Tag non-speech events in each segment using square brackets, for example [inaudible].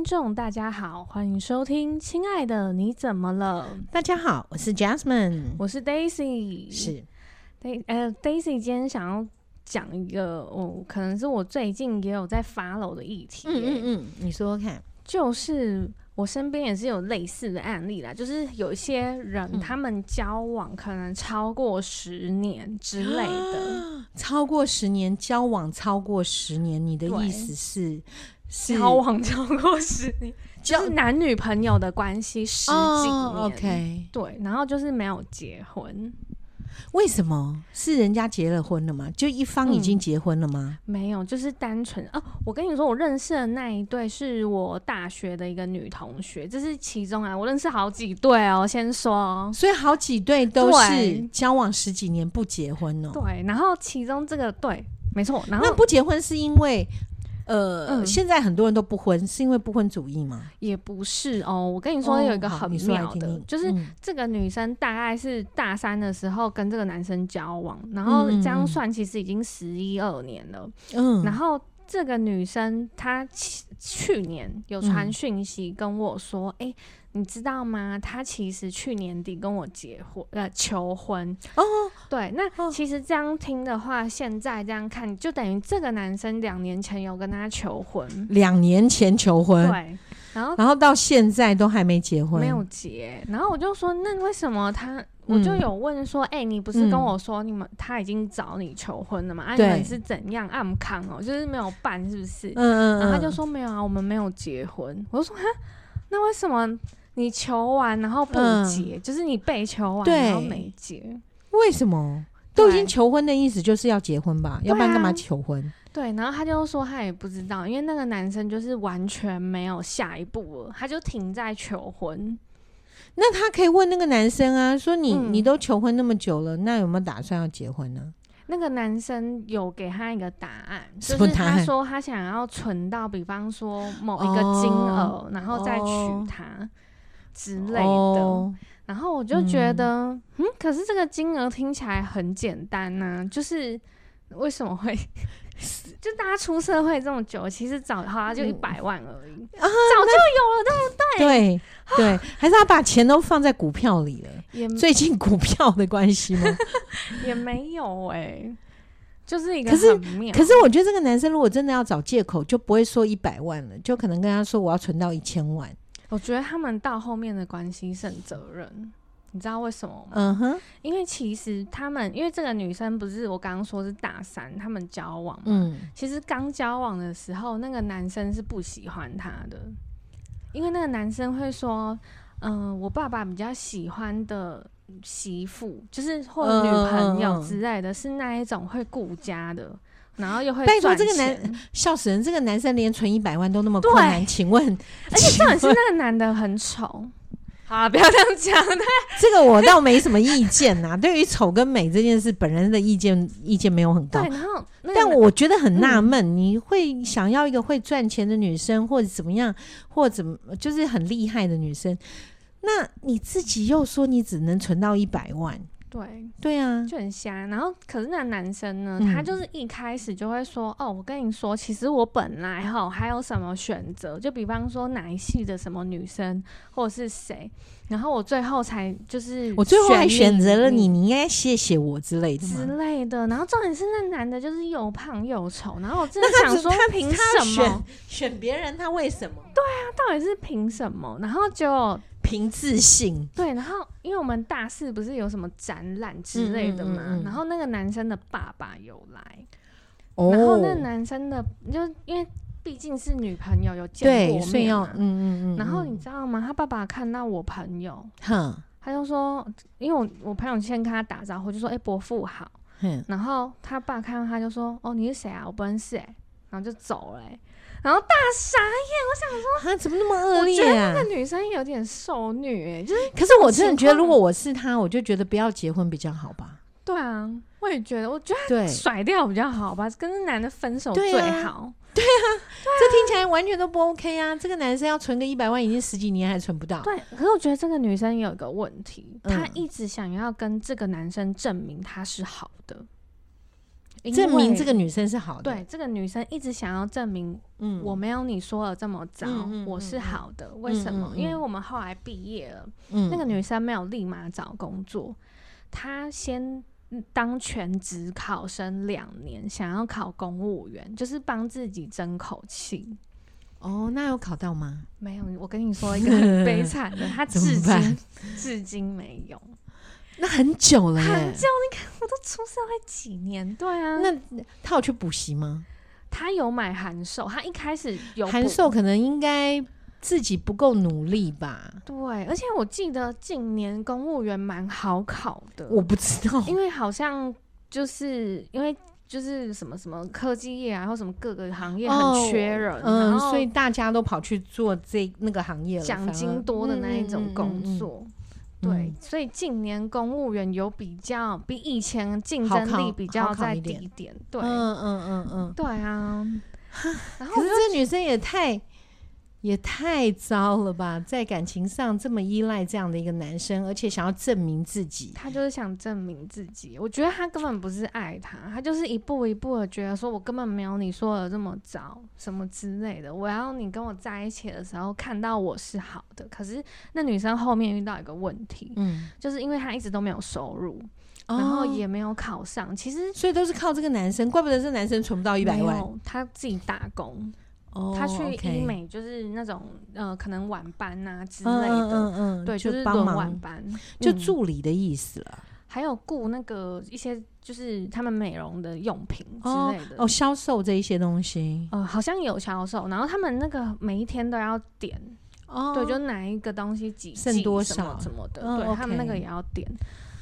听众大家好，欢迎收听《亲爱的你怎么了》。大家好，我是 Jasmine，我是 Daisy，是 Day 呃 Daisy 今天想要讲一个哦，可能是我最近也有在 follow 的议题。嗯嗯嗯，你说说看，就是我身边也是有类似的案例啦，就是有一些人、嗯、他们交往可能超过十年之类的，超过十年交往超过十年，你的意思是？交往超过十年，[laughs] 就是男女朋友的关系十几年。Oh, OK，对，然后就是没有结婚。为什么？是人家结了婚了吗？就一方已经结婚了吗？嗯、没有，就是单纯哦。我跟你说，我认识的那一对是我大学的一个女同学，这是其中啊。我认识好几对哦，先说，所以好几对都是交往十几年不结婚哦。对，然后其中这个对，没错。然后那不结婚是因为？呃、嗯，现在很多人都不婚，是因为不婚主义吗？也不是哦。我跟你说，有一个很妙的，哦、就是这个女生大概是大三的时候跟这个男生交往，嗯、然后这样算其实已经十一二年了。嗯，然后这个女生她去年有传讯息跟我说，哎、嗯。欸你知道吗？他其实去年底跟我结婚，呃，求婚哦。对，那其实这样听的话，现在这样看，就等于这个男生两年前有跟他求婚，两年前求婚，对，然后然后到现在都还没结婚，没有结。然后我就说，那为什么他？我就有问说，哎、嗯欸，你不是跟我说你们他已经找你求婚了吗？啊，你们是怎样暗康哦，就是没有办，是不是？嗯嗯。然后他就说没有啊，我们没有结婚。我就说，哈，那为什么？你求完然后不结，嗯、就是你被求完然后没结，为什么？都已经求婚的意思就是要结婚吧？要不然干嘛求婚？对，然后他就说他也不知道，因为那个男生就是完全没有下一步了，他就停在求婚。那他可以问那个男生啊，说你、嗯、你都求婚那么久了，那有没有打算要结婚呢？那个男生有给他一个答案，就是他说他想要存到，比方说某一个金额、哦，然后再娶她。哦之类的、哦，然后我就觉得嗯，嗯，可是这个金额听起来很简单呐、啊，就是为什么会 [laughs] 就大家出社会这么久，其实早好像就一百万而已、嗯、啊，早就有了，对不对？对对，[laughs] 还是他把钱都放在股票里了？也 [laughs] 最近股票的关系吗？也没有哎、欸，就是一个可是可是我觉得这个男生如果真的要找借口，就不会说一百万了，就可能跟他说我要存到一千万。我觉得他们到后面的关系是很责任，你知道为什么吗？嗯哼，因为其实他们，因为这个女生不是我刚刚说是大三，他们交往嘛，嗯，其实刚交往的时候，那个男生是不喜欢她的，因为那个男生会说，嗯、呃，我爸爸比较喜欢的媳妇，就是或者女朋友之类的，是那一种会顾家的。然后又会拜托这个男笑死人，这个男生连存一百万都那么困难，请问？而且重点是那个男的很丑。[laughs] 好啊，不要这样讲。对，[laughs] 这个我倒没什么意见呐、啊。[laughs] 对于丑跟美这件事，本人的意见意见没有很高。对，然后，但我觉得很纳闷、嗯，你会想要一个会赚钱的女生，或者怎么样，或者怎么就是很厉害的女生，那你自己又说你只能存到一百万。对对啊，就很瞎。然后，可是那男生呢、嗯，他就是一开始就会说：“哦，我跟你说，其实我本来哈还有什么选择，就比方说哪一系的什么女生，或者是谁。然后我最后才就是我最后还选择了你，你应该谢谢我之类的之类的。然后重点是那男的就是又胖又丑。然后我真的想说，他凭什么选别人？他为什么？对啊，到底是凭什么？然后就。凭自信，对，然后因为我们大四不是有什么展览之类的嘛、嗯嗯嗯，然后那个男生的爸爸有来，哦、然后那个男生的就因为毕竟是女朋友有见过面嘛，嗯嗯嗯，然后你知道吗？他爸爸看到我朋友，哼，他就说，因为我我朋友先跟他打招呼，就说，哎、欸，伯父好，然后他爸看到他就说，哦，你是谁啊？我不认识哎，然后就走了、欸。然后大傻眼，我想说，啊怎么那么恶劣啊？我觉得那个女生有点受虐，就是。可是我真的觉得，如果我是他，我就觉得不要结婚比较好吧。对啊，我也觉得，我觉得甩掉比较好吧，跟那男的分手最好。对啊，[laughs] 这听起来完全都不 OK 啊！这个男生要存个一百万，已经十几年还存不到。对，可是我觉得这个女生有一个问题，她一直想要跟这个男生证明他是好的。证明这个女生是好的。对，这个女生一直想要证明，嗯，我没有你说的这么糟，嗯、我是好的。为什么？因为我们后来毕业了，嗯、那个女生没有立马找工作，她先当全职考生两年，想要考公务员，就是帮自己争口气。哦，那有考到吗？没有。我跟你说一个很悲惨的，她 [laughs] 至今至今没有。那很久了耶，很久。你看，我都出社会几年，对啊。那他有去补习吗？他有买函授，他一开始有函授，可能应该自己不够努力吧。对，而且我记得近年公务员蛮好考的。我不知道，因为好像就是因为就是什么什么科技业啊，然后什么各个行业很缺人，哦、嗯，所以大家都跑去做这那个行业了，奖金多的那一种工作。嗯嗯嗯嗯对，嗯、所以近年公务员有比较比以前竞争力比较在低一点。对，嗯嗯嗯嗯，对啊。[laughs] 然后可是这女生也太。也太糟了吧，在感情上这么依赖这样的一个男生，而且想要证明自己。他就是想证明自己。我觉得他根本不是爱他，他就是一步一步的觉得说，我根本没有你说的这么糟，什么之类的。我要你跟我在一起的时候看到我是好的。可是那女生后面遇到一个问题，嗯，就是因为她一直都没有收入，然后也没有考上。其实所以都是靠这个男生，怪不得这男生存不到一百万，他自己打工。他去医美就是那种呃，可能晚班呐之类的，嗯嗯，对，就是轮晚班，就助理的意思了。还有雇那个一些就是他们美容的用品之类的，哦，销售这一些东西，呃，好像有销售。然后他们那个每一天都要点，哦，对，就哪一个东西几剩多少什么的，对他们那个也要点。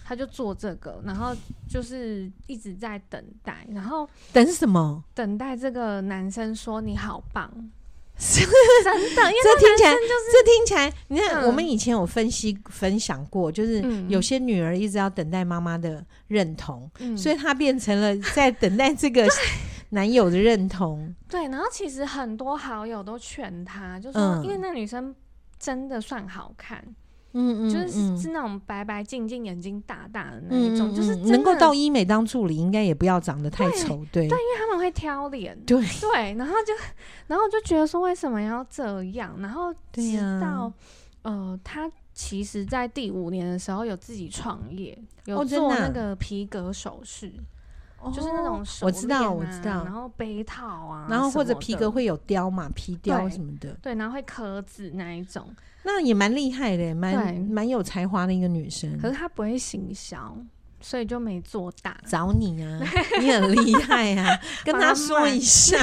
他就做这个，然后就是一直在等待，然后等什么？等待这个男生说你好棒，[laughs] 真的，因为这听起来就是这听起来，你看我们以前有分析分享过，就是有些女儿一直要等待妈妈的认同，所以她变成了在等待这个 [laughs] 男友的认同。对，然后其实很多好友都劝她，就说因为那女生真的算好看。嗯嗯，就是是那种白白净净、眼睛大大的那一种，就是能够到医美当助理，应该也不要长得太丑，对，对，因为他们会挑脸，对。[laughs] 对，然后就然后就觉得说为什么要这样，然后直到呃，他其实在第五年的时候有自己创业，有做那个皮革首饰，就是那种手，我知道我知道，然后杯套啊，然后或者皮革会有雕嘛，皮雕什么的，对，然后会刻字那一种。那也蛮厉害的，蛮蛮有才华的一个女生。可是她不会行销，所以就没做大。找你啊，[laughs] 你很厉害啊，[laughs] 跟她说一下。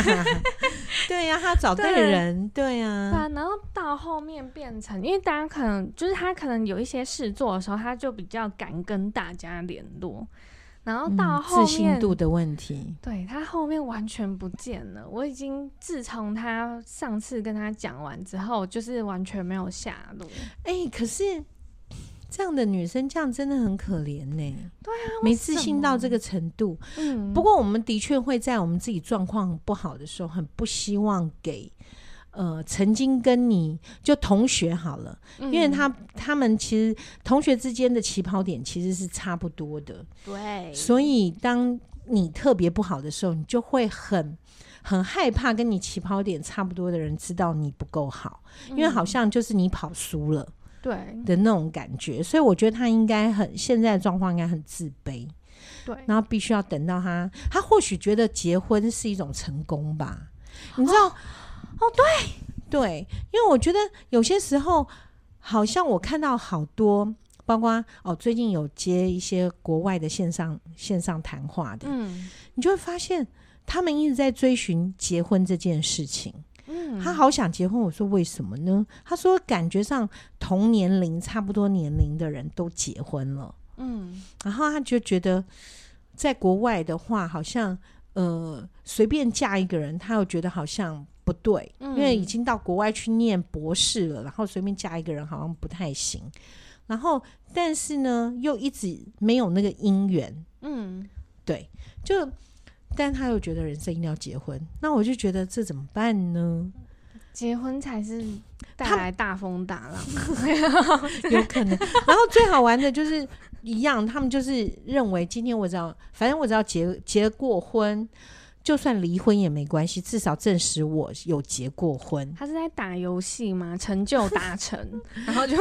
对呀、啊，她找对人，对，[laughs] 对啊。对啊，然后到后面变成，因为大家可能就是她可能有一些事做的时候，她就比较敢跟大家联络。然后到后面，自信度的问题，对，他后面完全不见了。我已经自从他上次跟他讲完之后，就是完全没有下落。哎、欸，可是这样的女生这样真的很可怜呢。对啊，没自信到这个程度。嗯，不过我们的确会在我们自己状况不好的时候，很不希望给。呃，曾经跟你就同学好了，嗯、因为他他们其实同学之间的起跑点其实是差不多的，对。所以当你特别不好的时候，你就会很很害怕跟你起跑点差不多的人知道你不够好，嗯、因为好像就是你跑输了，对的那种感觉。所以我觉得他应该很现在的状况应该很自卑，对。然后必须要等到他，他或许觉得结婚是一种成功吧，你知道。哦哦，对对，因为我觉得有些时候，好像我看到好多，包括哦，最近有接一些国外的线上线上谈话的，嗯，你就会发现他们一直在追寻结婚这件事情。嗯，他好想结婚，我说为什么呢？他说感觉上同年龄差不多年龄的人都结婚了，嗯，然后他就觉得在国外的话，好像呃随便嫁一个人，他又觉得好像。不对，因为已经到国外去念博士了，然后随便嫁一个人好像不太行。然后，但是呢，又一直没有那个姻缘。嗯，对，就，但他又觉得人生一定要结婚，那我就觉得这怎么办呢？结婚才是带来大风大浪，[laughs] 有可能。然后最好玩的就是。一样，他们就是认为今天我只要，反正我只要结结过婚。就算离婚也没关系，至少证实我有结过婚。他是在打游戏吗？成就达成，[laughs] 然后就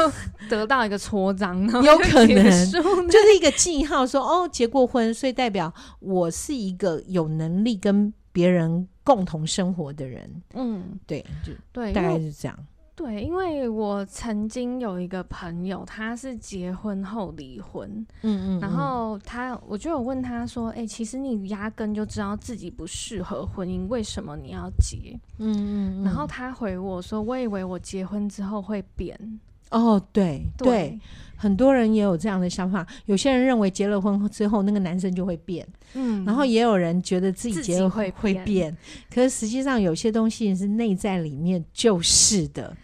得到一个戳章，有可能就是一个记号說，说哦结过婚，所以代表我是一个有能力跟别人共同生活的人。嗯，对，就对，大概是这样。对，因为我曾经有一个朋友，他是结婚后离婚，嗯，嗯嗯，然后他，我就有问他说：“哎、欸，其实你压根就知道自己不适合婚姻，为什么你要结？”嗯嗯，嗯，然后他回我说：“我以为我结婚之后会变。”哦，对对，对，很多人也有这样的想法。有些人认为结了婚之后那个男生就会变，嗯，然后也有人觉得自己结了会会变，可是实际上有些东西是内在里面就是的。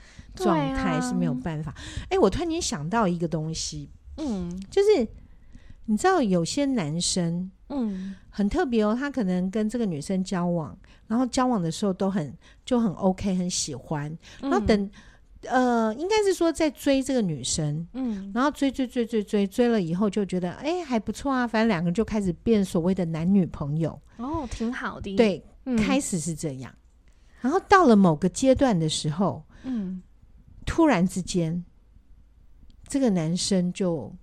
状态是没有办法。哎、啊欸，我突然间想到一个东西，嗯，就是你知道有些男生，嗯，很特别哦。他可能跟这个女生交往，然后交往的时候都很就很 OK，很喜欢。然后等、嗯、呃，应该是说在追这个女生，嗯，然后追追追追追追了以后，就觉得哎、欸、还不错啊。反正两个人就开始变所谓的男女朋友。哦，挺好的。对，嗯、开始是这样。然后到了某个阶段的时候，嗯。突然之间，这个男生就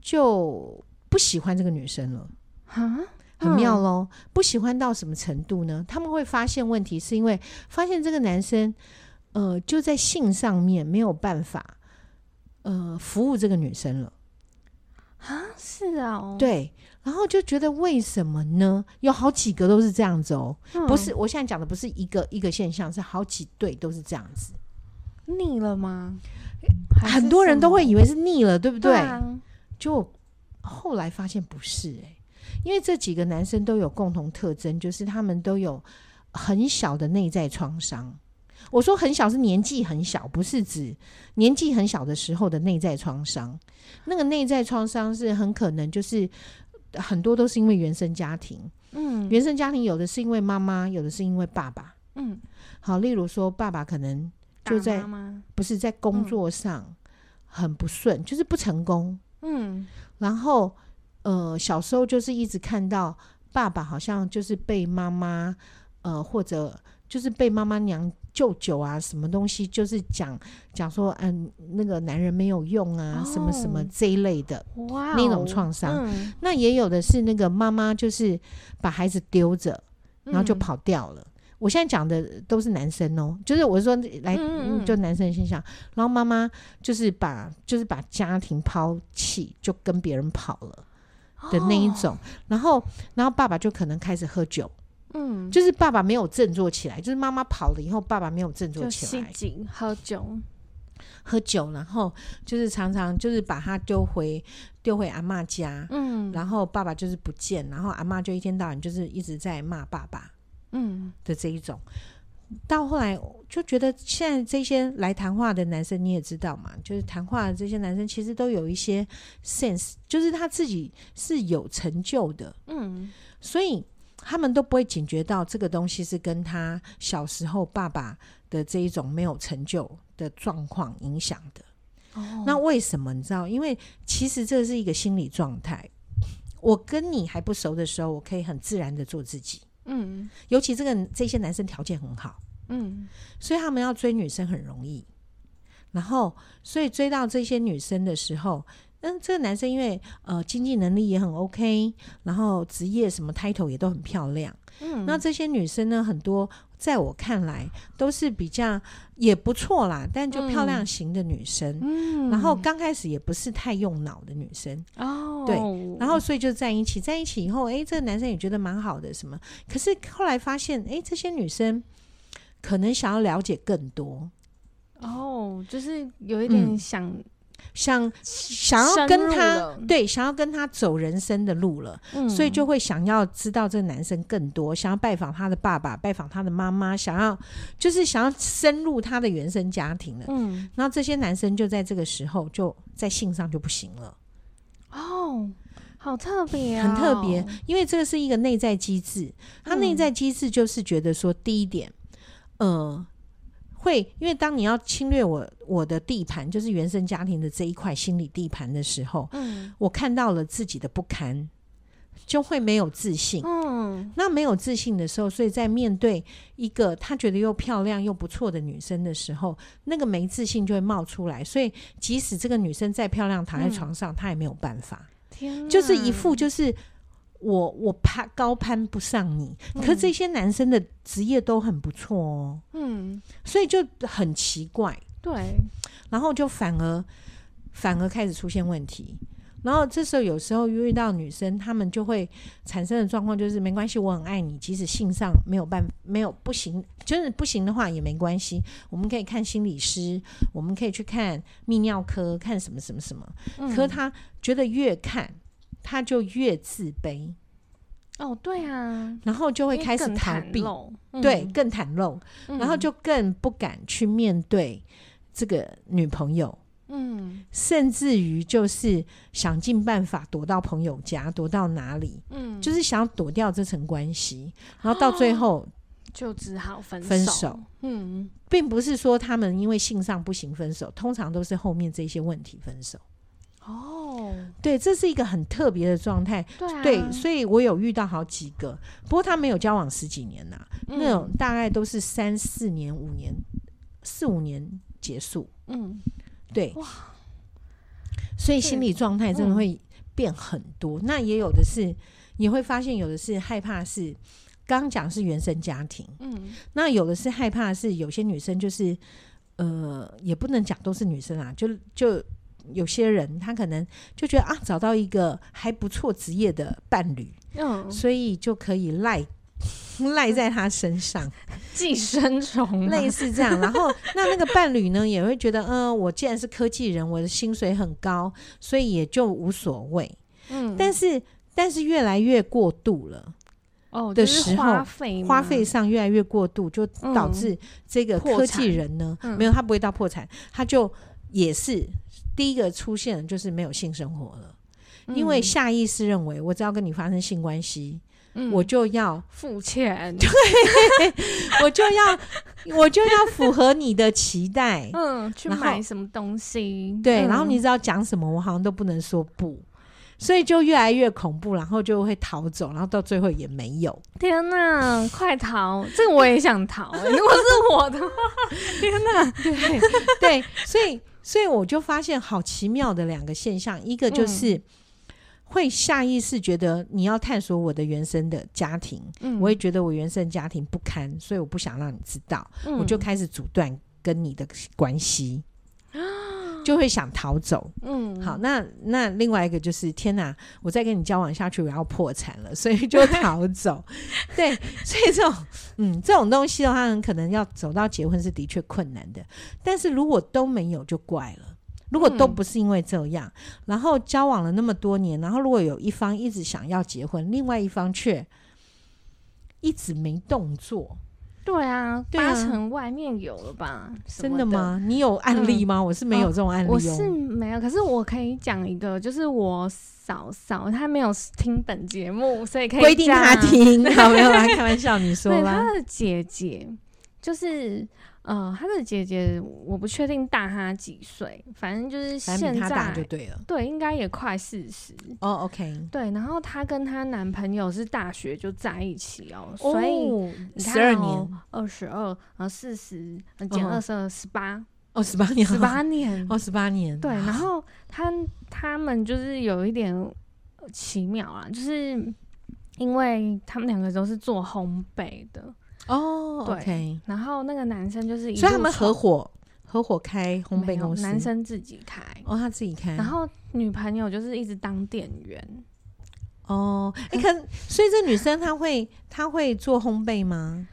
就不喜欢这个女生了，很妙喽！不喜欢到什么程度呢？他们会发现问题，是因为发现这个男生，呃，就在性上面没有办法，呃，服务这个女生了。啊，是啊，哦，对，然后就觉得为什么呢？有好几个都是这样子哦，不是，我现在讲的不是一个一个现象，是好几对都是这样子。腻了吗？很多人都会以为是腻了，对不对？对啊。就后来发现不是哎、欸，因为这几个男生都有共同特征，就是他们都有很小的内在创伤。我说很小是年纪很小，不是指年纪很小的时候的内在创伤。那个内在创伤是很可能就是很多都是因为原生家庭。嗯，原生家庭有的是因为妈妈，有的是因为爸爸。嗯，好，例如说爸爸可能。就在不是在工作上很不顺，嗯，就是不成功。嗯，然后呃，小时候就是一直看到爸爸好像就是被妈妈呃，或者就是被妈妈娘舅舅啊什么东西，就是讲讲说，嗯，那个男人没有用啊，哦，什么什么这一类的，哇，那种创伤，嗯。那也有的是那个妈妈就是把孩子丢着，然后就跑掉了。嗯我现在讲的都是男生哦，就是我是说来，就男生的现象。然后妈妈就是把就是把家庭抛弃，就跟别人跑了的那一种。哦、然后然后爸爸就可能开始喝酒，嗯，就是爸爸没有振作起来，就是妈妈跑了以后，爸爸没有振作起来，吸紧喝酒，喝酒，然后就是常常就是把他丢回丢回阿嬷家，嗯，然后爸爸就是不见，然后阿妈就一天到晚就是一直在骂爸爸。嗯的这一种，到后来就觉得现在这些来谈话的男生你也知道嘛，就是谈话的这些男生其实都有一些 sense，就是他自己是有成就的，嗯，所以他们都不会警觉到这个东西是跟他小时候爸爸的这一种没有成就的状况影响的。哦，那为什么你知道？因为其实这是一个心理状态。我跟你还不熟的时候，我可以很自然的做自己。嗯，尤其这个这些男生条件很好，嗯，所以他们要追女生很容易。然后，所以追到这些女生的时候，嗯，这个男生因为呃经济能力也很 OK，然后职业什么 title 也都很漂亮。嗯，那这些女生呢，很多在我看来都是比较也不错啦，但就漂亮型的女生。嗯，然后刚开始也不是太用脑的女生。哦，对，然后所以就在一起，在一起以后，哎，这个男生也觉得蛮好的，什么？可是后来发现，哎，这些女生可能想要了解更多。哦，就是有一点想。嗯想想要跟他对，想要跟他走人生的路了，嗯，所以就会想要知道这个男生更多，想要拜访他的爸爸，拜访他的妈妈，想要就是想要深入他的原生家庭了。嗯，然后这些男生就在这个时候就在性上就不行了。哦，好特别啊，很特别，因为这个是一个内在机制，它内在机制就是觉得说，第一点，呃。会因为当你要侵略我我的地盘，就是原生家庭的这一块心理地盘的时候，嗯，我看到了自己的不堪，就会没有自信。嗯，那没有自信的时候，所以在面对一个他觉得又漂亮又不错的女生的时候，那个没自信就会冒出来。所以即使这个女生再漂亮，躺在床上，她、嗯、也没有办法。天，就是一副就是。我我攀高攀不上你，可是这些男生的职业都很不错哦，嗯，所以就很奇怪，对，然后就反而反而开始出现问题，然后这时候有时候遇到女生，她们就会产生的状况就是没关系，我很爱你，即使性上没有办没有不行，就是不行的话也没关系，我们可以看心理师，我们可以去看泌尿科，看什么什么什么，嗯，可是他觉得越看。他就越自卑。哦，对啊，然后就会开始逃避，嗯、对，更袒露，嗯、然后就更不敢去面对这个女朋友，嗯，甚至于就是想尽办法躲到朋友家，躲到哪里，嗯，就是想要躲掉这层关系，然后到最后、哦、就只好分手，分手，嗯，并不是说他们因为性上不行分手，通常都是后面这些问题分手。哦，对，这是一个很特别的状态。对啊，对，所以我有遇到好几个，不过他没有交往十几年呐、啊，嗯、那种大概都是三四年、五年、四五年结束。嗯，对，哇，所以心理状态真的会变很多。嗯、那也有的是，你会发现有的是害怕是，刚讲是原生家庭，嗯，那有的是害怕是有些女生就是，呃，也不能讲都是女生啊，就就。有些人他可能就觉得啊，找到一个还不错职业的伴侣，嗯，所以就可以赖 [laughs] 赖在他身上，寄生虫类似这样。然后那那个伴侣呢，也会觉得，嗯，我既然是科技人，我的薪水很高，所以也就无所谓。嗯，但是但是越来越过度了，哦的时候，花费花费上越来越过度，就导致这个科技人呢，没有他不会到破产，他就也是。第一个出现就是没有性生活了，嗯、因为下意识认为我只要跟你发生性关系，嗯、我就要付钱，对，[laughs] 我就要我就要符合你的期待，[laughs] 嗯，去买什么东西，对，嗯、然后你知道讲什么，我好像都不能说不，所以就越来越恐怖，然后就会逃走，然后到最后也没有。天哪，快逃！这个我也想逃，欸，[laughs] 如果是我的话，天哪，对对，所以。所以我就发现好奇妙的两个现象，一个就是会下意识觉得你要探索我的原生的家庭，嗯，我也觉得我原生家庭不堪，所以我不想让你知道，嗯，我就开始阻断跟你的关系。[gasps] 就会想逃走，嗯，好，那那另外一个就是天哪，我再跟你交往下去，我要破产了，所以就逃走。[laughs] 对，所以这种，嗯，这种东西的话，很可能要走到结婚是的确困难的。但是如果都没有，就怪了。如果都不是因为这样，嗯、然后交往了那么多年，然后如果有一方一直想要结婚，另外一方却一直没动作。对啊，八成外面有了吧？真的吗？你有案例吗？我是没有这种案例，我是没有。可是我可以讲一个，就是我嫂嫂她没有听本节目，所以可以规定她听。[laughs] 好，没有啦，开玩笑，你说吧。她的姐姐就是。呃，他的姐姐我不确定大他几岁，反正就是现在就对了，对，应该也快四十哦。Oh, OK，对，然后她跟她男朋友是大学就在一起哦，所以十二年，二十二，然后四十减二十二，十八哦，十八年，十八年哦，十八年，对，然后他他们就是有一点奇妙啊，就是因为他们两个都是做烘焙的。哦，对然后那个男生就是，所以他们合伙合伙开烘焙公司，男生自己开，哦，他自己开，然后女朋友就是一直当店员。哦，哎，可所以这女生她会她会做烘焙吗？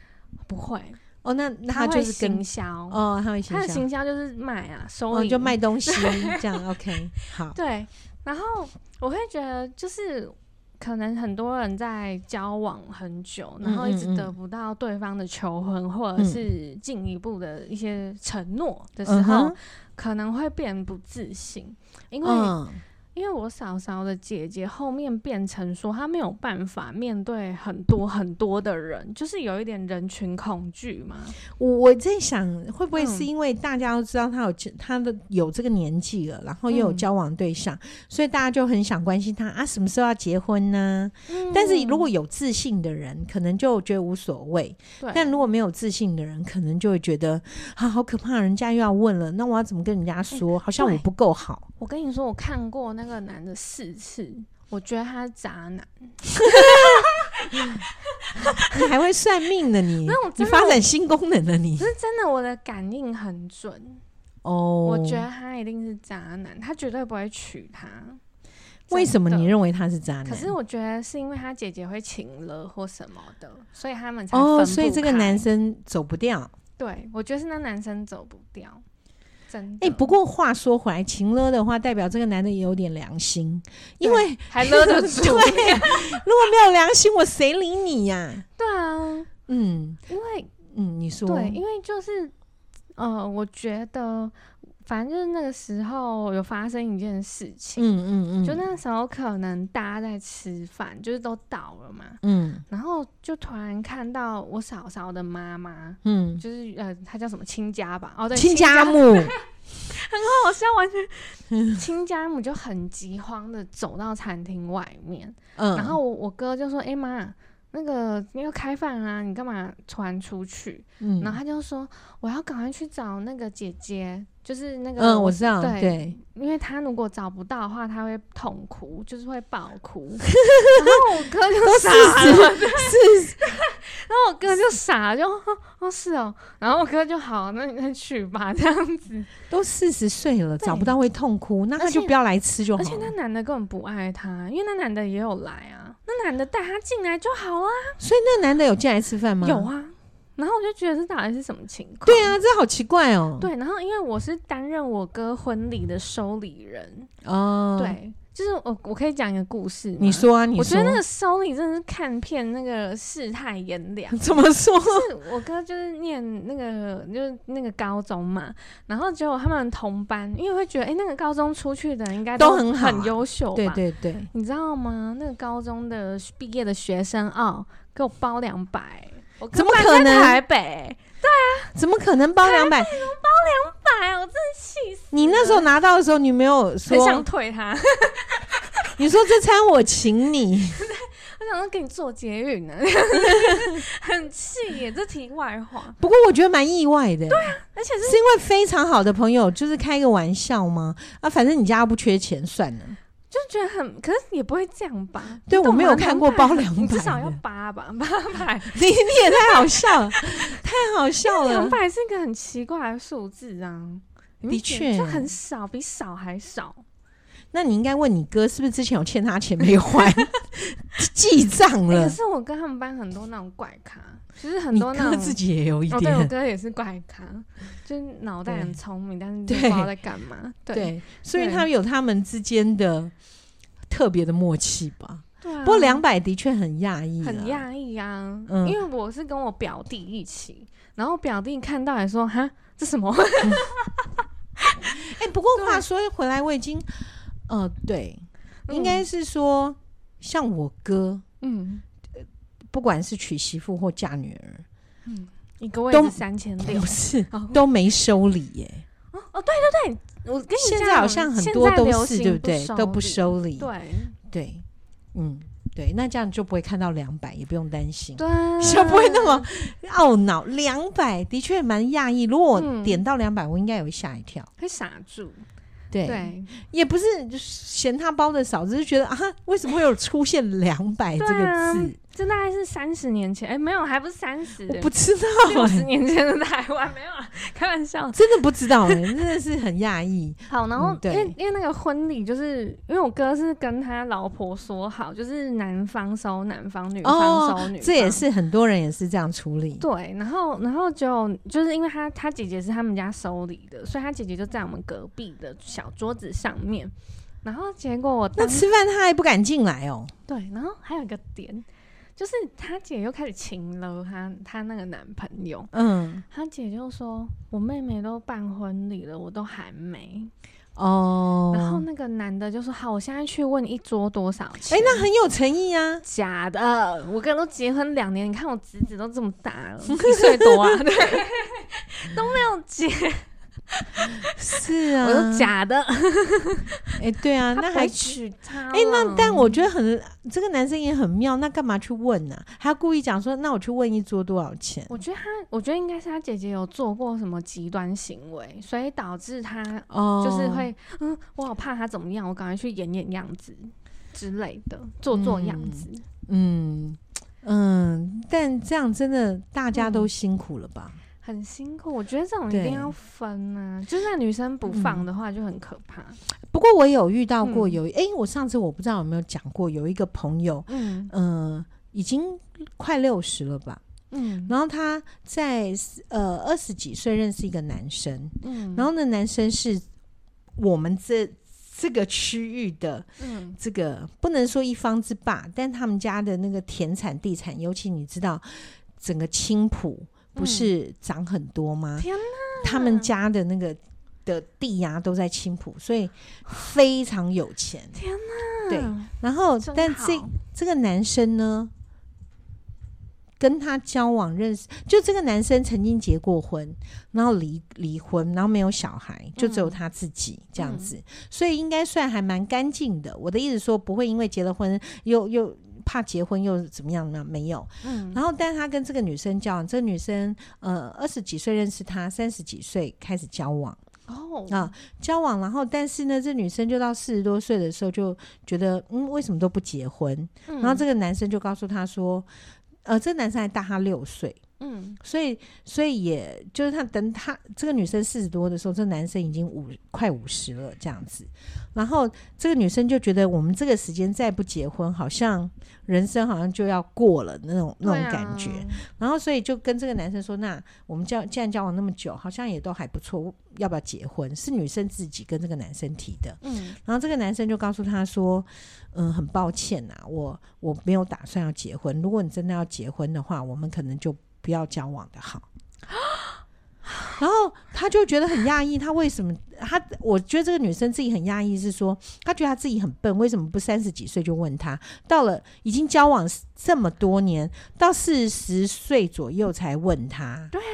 不会。哦，那那她就是行销哦，她会行销，她的行销就是卖啊，收银、哦、就卖东西这样。OK，好，对，然后我会觉得就是。可能很多人在交往很久，然后一直得不到对方的求婚，嗯嗯嗯，或者是进一步的一些承诺的时候，嗯、可能会变不自信，因为、嗯、因因为我嫂嫂的姐姐后面变成说她没有办法面对很多很多的人，就是有一点人群恐惧嘛。我我在想，会不会是因为大家都知道她有她的有这个年纪了，然后又有交往对象，嗯、所以大家就很想关心她啊，什么时候要结婚呢？嗯、但是如果有自信的人，可能就觉得无所谓；但如果没有自信的人，可能就会觉得啊，好可怕，人家又要问了，那我要怎么跟人家说？欸、好像我不够好。我跟你说，我看过那个男的四次，我觉得他是渣男。[laughs] 你还会算命呢？你你发展新功能了？你是真的，我的感应很准哦。我觉得他一定是渣男，他绝对不会娶她。为什么你认为他是渣男？可是我觉得是因为他姐姐会请了或什么的，所以他们才分所以这个男生走不掉。对，我觉得是那男生走不掉。哎、欸，不过话说回来，情勒的话，代表这个男的也有点良心，因为还勒得住。[laughs] 对，如果没有良心，我谁理你呀、啊？对啊，嗯，因为嗯，你说。对，因为就是呃，我觉得反正就是那个时候有发生一件事情，嗯嗯嗯，就那时候可能大家在吃饭，就是都到了嘛，嗯，然后就突然看到我嫂嫂的妈妈，嗯，就是呃，她叫什么亲家吧？哦，对，亲家母。[laughs] 很好笑，[laughs] 完全亲家母就很急慌的走到餐厅外面，嗯，然后我我哥就说：“哎、欸、妈，那个你要开饭啊，你干嘛传出去？”嗯，然后他就说：“我要赶快去找那个姐姐。”就是那个，嗯，我知道，对，对，因为他如果找不到的话，他会痛哭，就是会爆哭。[laughs] 然后我哥就傻了，是，然后我哥就傻了，就 [laughs] 哦是哦，然后我哥就好，那你再去吧，这样子。都四十岁了，找不到会痛哭，那他就不要来吃就好。而且那男的根本不爱他，因为那男的也有来啊，那男的带他进来就好啊。所以那男的有进来吃饭吗？有啊。然后我就觉得这到底是什么情况？对啊，这好奇怪哦。对，然后因为我是担任我哥婚礼的收礼人哦，对，就是我我可以讲一个故事。你说啊，你说。我觉得那个 Sony 真的是看片那个世态炎凉。[laughs] 怎么说？就是我哥就是念那个就是那个高中嘛，然后结果他们同班，因为会觉得哎、欸，那个高中出去的应该都很很优秀吧？对对对，你知道吗？那个高中的毕业的学生哦，给我包两百。怎么可能？台北？对啊，怎么可能包两百？包两百？我真的气死！你那时候拿到的时候，你没有说很想退他？[laughs] 你说这餐我请你，[laughs] 我想说给你做捷运呢，[laughs] 很气耶！这题外话。不过我觉得蛮意外的。对啊，而且是是因为非常好的朋友，就是开个玩笑吗？啊，反正你家不缺钱，算了。就觉得很，可是也不会这样吧？对，我没有看过包两百，至少要八吧，[laughs] 八百。[laughs] 你你也太好笑了，太好 [laughs] 笑了。两百是一个很奇怪的数字啊，的确，就很少，比少还少。那你应该问你哥，是不是之前有欠他钱没还，记账了？可是我跟他们班很多那种怪咖。其实很多那种自己也有一点，哦、对我哥也是怪咖，[laughs] 就是脑袋很聪明，但是不知道在干嘛。对，所以他们有他们之间的特别的默契吧。对、啊，不过两百的确很讶异，很讶异啊。嗯，因为我是跟我表弟一起，然后表弟看到还说：“哈，这什么？” [laughs] 哎、嗯欸，不过话说回来，我已经，呃，对，嗯、应该是说像我哥，嗯。不管是娶媳妇或嫁女儿，嗯，一个位置三千六，不 [laughs] 是都没收礼耶。哦哦，对对对，我跟你现在好像很多都是对不对？都不收礼，对对，嗯对，那这样就不会看到两百，也不用担心，对，就不会那么懊恼。两百的确蛮讶异，如果我点到两百，我应该也会吓一跳，会傻住。对，对也不是嫌他包的少，只是觉得啊，为什么会有出现两百这个字？这大概是三十年前，哎，没有，还不是三十，我不知道，六十年前的台湾 [laughs] 没有啊，开玩笑，真的不知道，哎，真的是很讶异。[laughs] 好，然后因为因为那个婚礼，就是因为我哥是跟他老婆说好，就是男方收男方，女方收女方，这也是很多人也是这样处理。对，然后然后就就是因为他他姐姐是他们家收礼的，所以他姐姐就在我们隔壁的小桌子上面，然后结果我那吃饭他还不敢进来哦。对，然后还有一个点。就是他姐又开始情勒他他那个男朋友，嗯，他姐就说：“我妹妹都办婚礼了，我都还没。”哦，然后那个男的就说：“好，我现在去问一桌多少钱。”哎，那很有诚意啊！假的，我跟他都结婚两年，你看我侄子都这么大了，一岁多啊，对，[laughs] [laughs] 都没有结。是啊，我说假的。[laughs] 哎、欸，对啊，那还娶她？哎、欸，那但我觉得很，这个男生也很妙，那干嘛去问呢、啊？他故意讲说，那我去问一桌多少钱？我觉得他，我觉得应该是他姐姐有做过什么极端行为，所以导致他哦，就是会，哦、嗯，我好怕他怎么样，我赶快去演演样子之类的，做做样子。嗯嗯，但这样真的大家都辛苦了吧？嗯很辛苦，我觉得这种一定要分啊，就是那女生不放的话就很可怕。嗯、不过我有遇到过有，哎、嗯欸，我上次我不知道有没有讲过，有一个朋友，嗯。呃，已经快六十了吧，嗯，然后他在呃二十几岁认识一个男生，嗯，然后那男生是我们这这个区域的，嗯，这个不能说一方之霸，但他们家的那个田产地产，尤其你知道整个青埔。不是涨很多吗？天哪！他们家的那个的地呀、啊，都在青浦，所以非常有钱。天哪！对，然后但这这个男生呢，跟他交往认识，就这个男生曾经结过婚，然后离离婚，然后没有小孩，就只有他自己、嗯、这样子，所以应该算还蛮干净的。我的意思说，不会因为结了婚又又。怕结婚又怎么样呢？没有，嗯，然后但是他跟这个女生交往，这个女生呃二十几岁认识他，三十几岁开始交往哦啊交往，然后但是呢，这女生就到四十多岁的时候就觉得嗯为什么都不结婚？嗯，然后这个男生就告诉她说，呃，这个男生还大她六岁。嗯，所以，所以也就是他等他这个女生四十多的时候，这个男生已经五快五十了这样子，然后这个女生就觉得我们这个时间再不结婚，好像人生好像就要过了那种那种感觉，然后所以就跟这个男生说，那我们交既然交往那么久，好像也都还不错，要不要结婚？是女生自己跟这个男生提的，嗯，然后这个男生就告诉他说，嗯，很抱歉呐，我我没有打算要结婚，如果你真的要结婚的话，我们可能就。不要交往的好，然后他就觉得很压抑，他为什么他？我觉得这个女生自己很压抑，是说她觉得她自己很笨，为什么不三十几岁就问他？到了已经交往这么多年，到四十岁左右才问他？对啊，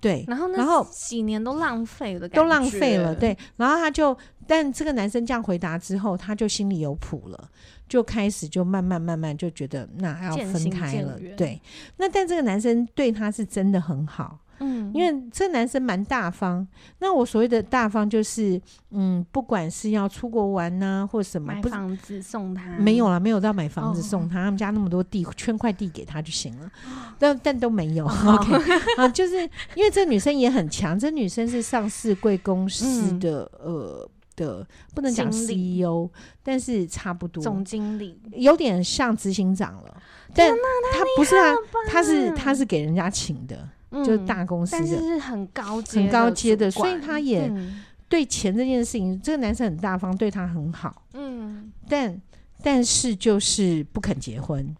对，然后然后几年都浪费了，都浪费了。对，然后他就，但这个男生这样回答之后，他就心里有谱了。就开始就慢慢慢慢就觉得那要分开了，对。那但这个男生对他是真的很好，嗯，因为这个男生蛮大方。那我所谓的大方就是，嗯，不管是要出国玩呐、啊，或什么，买房子送他，没有啦，没有到买房子送他，哦、他们家那么多地，圈块地给他就行了。哦、但但都没有、哦、[laughs] OK [laughs] 啊，就是因为这女生也很强，这女生是上市贵公司的、嗯、呃。的不能讲 CEO，但是差不多。总经理，有点像执行长了。但他不是啊，他是他是给人家请的，嗯、就是大公司的，但是是很高阶很高阶的，所以他也对钱这件事情，嗯、这个男生很大方，对他很好。嗯，但但是就是不肯结婚。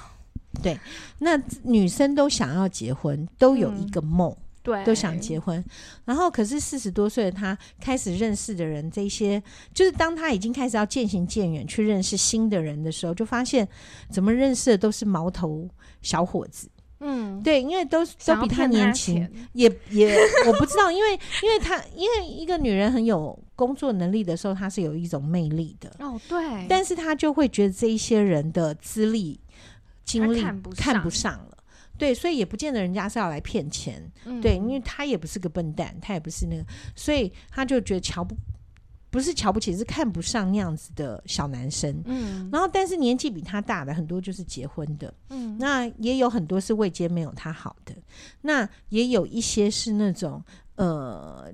[gasps] 对，那女生都想要结婚，都有一个梦。嗯对，都想结婚，然后可是四十多岁的他开始认识的人，这些就是当他已经开始要渐行渐远去认识新的人的时候，就发现怎么认识的都是毛头小伙子。嗯，对，因为都都比他年轻，也也 [laughs] 我不知道，因为因为他因为一个女人很有工作能力的时候，她是有一种魅力的。哦，对，但是他就会觉得这一些人的资历、经历看不上了。对，所以也不见得人家是要来骗钱，嗯、对，因为他也不是个笨蛋，他也不是那个，所以他就觉得瞧不不是瞧不起，是看不上那样子的小男生。嗯，然后但是年纪比他大的很多就是结婚的，嗯，那也有很多是未结没有他好的，那也有一些是那种呃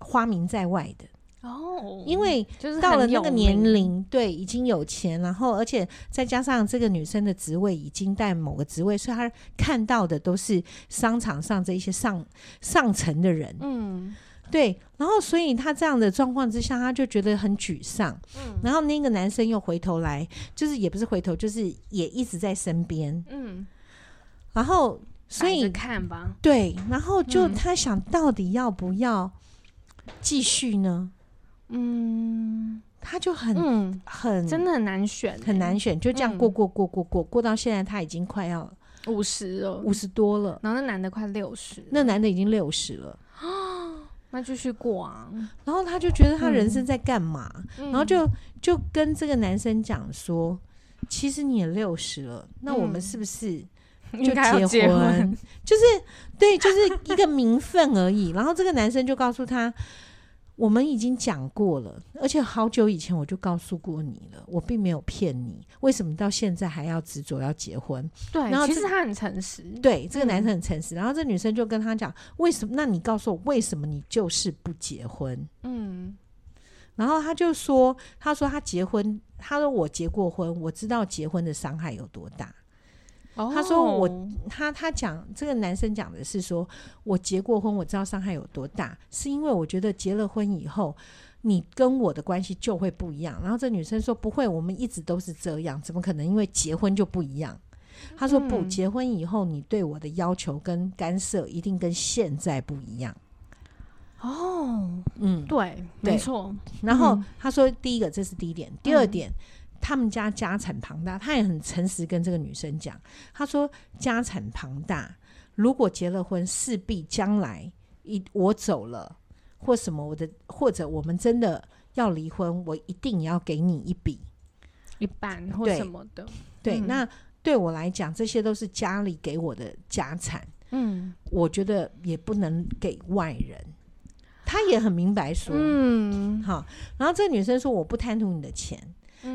花名在外的。哦，因为就是到了那个年龄，对，已经有钱，然后而且再加上这个女生的职位已经在某个职位，所以她看到的都是商场上这一些上上层的人，嗯，对，然后所以她这样的状况之下，她就觉得很沮丧，嗯，然后那个男生又回头来，就是也不是回头，就是也一直在身边，嗯，然后所以看吧，对，然后就他想到底要不要继续呢？嗯，他就很、嗯、很真的很难选、欸，很难选，就这样过过过过过、嗯、过到现在，他已经快要五十了，五十多了。然后那男的快六十，那男的已经六十了啊，[gasps] 那继续过啊。然后他就觉得他人生在干嘛？嗯、然后就就跟这个男生讲说，其实你也六十了，那我们是不是？就结婚，结婚 [laughs] 就是对，就是一个名分而已。然后这个男生就告诉他：“我们已经讲过了，而且好久以前我就告诉过你了，我并没有骗你。为什么到现在还要执着要结婚？”对，然后其实他很诚实。对，这个男生很诚实。嗯、然后这女生就跟他讲：“为什么？那你告诉我，为什么你就是不结婚？”嗯，然后他就说：“他说他结婚，他说我结过婚，我知道结婚的伤害有多大。”他说我：“他他讲这个男生讲的是说，我结过婚，我知道伤害有多大，是因为我觉得结了婚以后，你跟我的关系就会不一样。”然后这女生说：“不会，我们一直都是这样，怎么可能因为结婚就不一样？”他说：“不，结婚以后，你对我的要求跟干涉一定跟现在不一样。”哦，嗯，对，没错。然后他说：“第一个，这是第一点，第二点。”他们家家产庞大，他也很诚实跟这个女生讲，他说家产庞大，如果结了婚，势必将来一我走了或什么，我的或者我们真的要离婚，我一定要给你一笔一半或什么的。对，嗯、那对我来讲，这些都是家里给我的家产，嗯，我觉得也不能给外人。他也很明白说，嗯，好，然后这个女生说，我不贪图你的钱。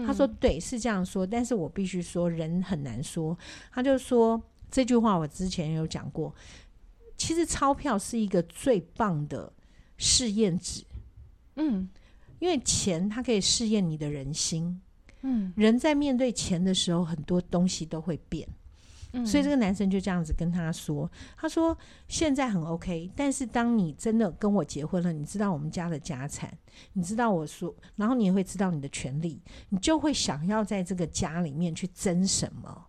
他说：“对，是这样说，但是我必须说，人很难说。”他就说这句话，我之前有讲过。其实钞票是一个最棒的试验纸，嗯，因为钱它可以试验你的人心，嗯，人在面对钱的时候，很多东西都会变。所以这个男生就这样子跟他说：“他说现在很 OK，但是当你真的跟我结婚了，你知道我们家的家产，你知道我说，然后你也会知道你的权利，你就会想要在这个家里面去争什么。”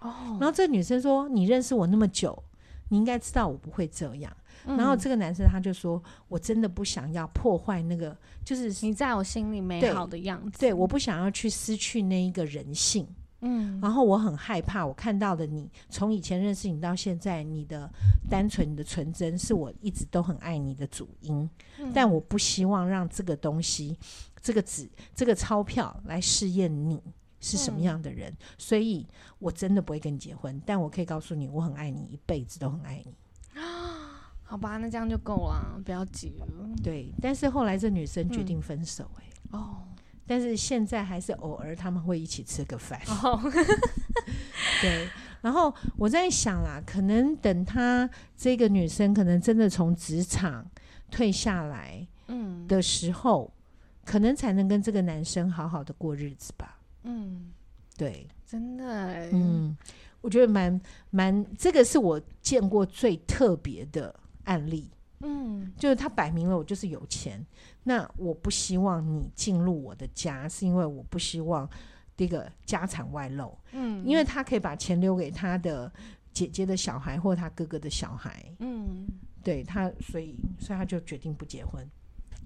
哦，然后这女生说：“你认识我那么久，你应该知道我不会这样。”然后这个男生他就说：“我真的不想要破坏那个，就是你在我心里美好的样子。对，对，我不想要去失去那一个人性。”嗯，然后我很害怕，我看到的你，从以前认识你到现在，你的单纯、你的纯真，是我一直都很爱你的主因。嗯、但我不希望让这个东西、这个纸、这个钞票来试验你是什么样的人，嗯、所以我真的不会跟你结婚。但我可以告诉你，我很爱你，一辈子都很爱你。啊 [gasps] 好吧，那这样就够了，不要急了。对，但是后来这女生决定分手、欸，哎、嗯，哦。但是现在还是偶尔他们会一起吃个饭，oh. [laughs] 对。然后我在想啦，可能等他这个女生可能真的从职场退下来，嗯，的时候，嗯，可能才能跟这个男生好好的过日子吧。嗯，对，真的，欸，嗯，我觉得蛮蛮，这个是我见过最特别的案例。嗯，就是他摆明了我就是有钱，那我不希望你进入我的家，是因为我不希望这个家产外露。嗯，因为他可以把钱留给他的姐姐的小孩或他哥哥的小孩。嗯，对他，所以所以他就决定不结婚。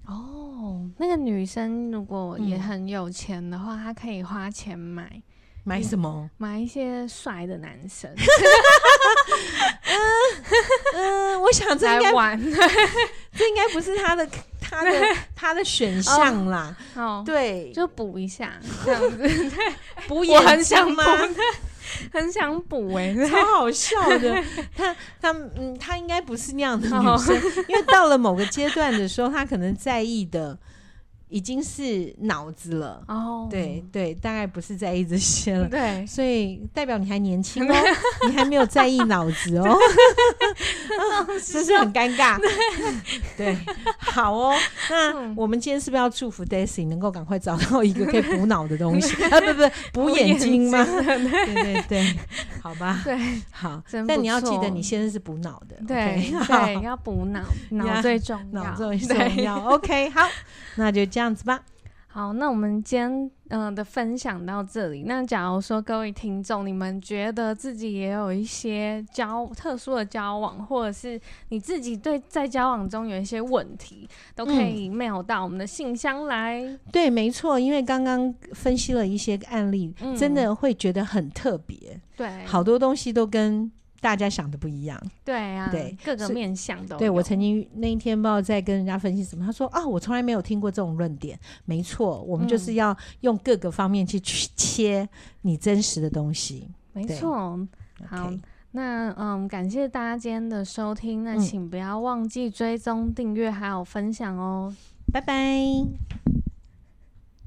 哦，那个女生如果也很有钱的话，她可以花钱买。买什么？买一些帅的男生。[laughs] [laughs] [laughs] 嗯嗯，我想这应该玩，[laughs] 这应该不是他的他的他的选项啦。[laughs] 哦，对，就补一下这样子。对，[laughs] 补眼睛吗？很想补哎、欸，超好笑的。他他嗯，他应该不是那样的女生，因为到了某个阶段的时候，他可能在意的。已经是脑子了。哦，oh. 对对，大概不是在意这些了，对，所以代表你还年轻哦，你还没有在意脑子哦，[laughs] [laughs] 这是很尴尬，对，[laughs] 对，好哦，那我们今天是不是要祝福 Daisy 能够赶快找到一个可以补脑的东西？啊？不不，补眼睛吗？对对对，好吧，[laughs] 对，好，但你要记得，你现在是补脑的，[laughs] 对对，要补脑，[laughs] 脑最重要，脑最重要，OK，好，那就。这样子吧。好，那我们今天嗯、呃、的分享到这里。那假如说各位听众，你们觉得自己也有一些交特殊的交往，或者是你自己对在交往中有一些问题，都可以 mail 到我们的信箱来。嗯、对，没错，因为刚刚分析了一些案例，嗯、真的会觉得很特别。对，好多东西都跟。大家想的不一样，对啊，对各个面向都。对，我曾经那一天不知道在跟人家分析什么，他说啊，我从来没有听过这种论点。没错，我们就是要用各个方面去切你真实的东西。没错，好.那嗯，感谢大家今天的收听，那请不要忘记追踪、订阅还有分享哦。拜拜。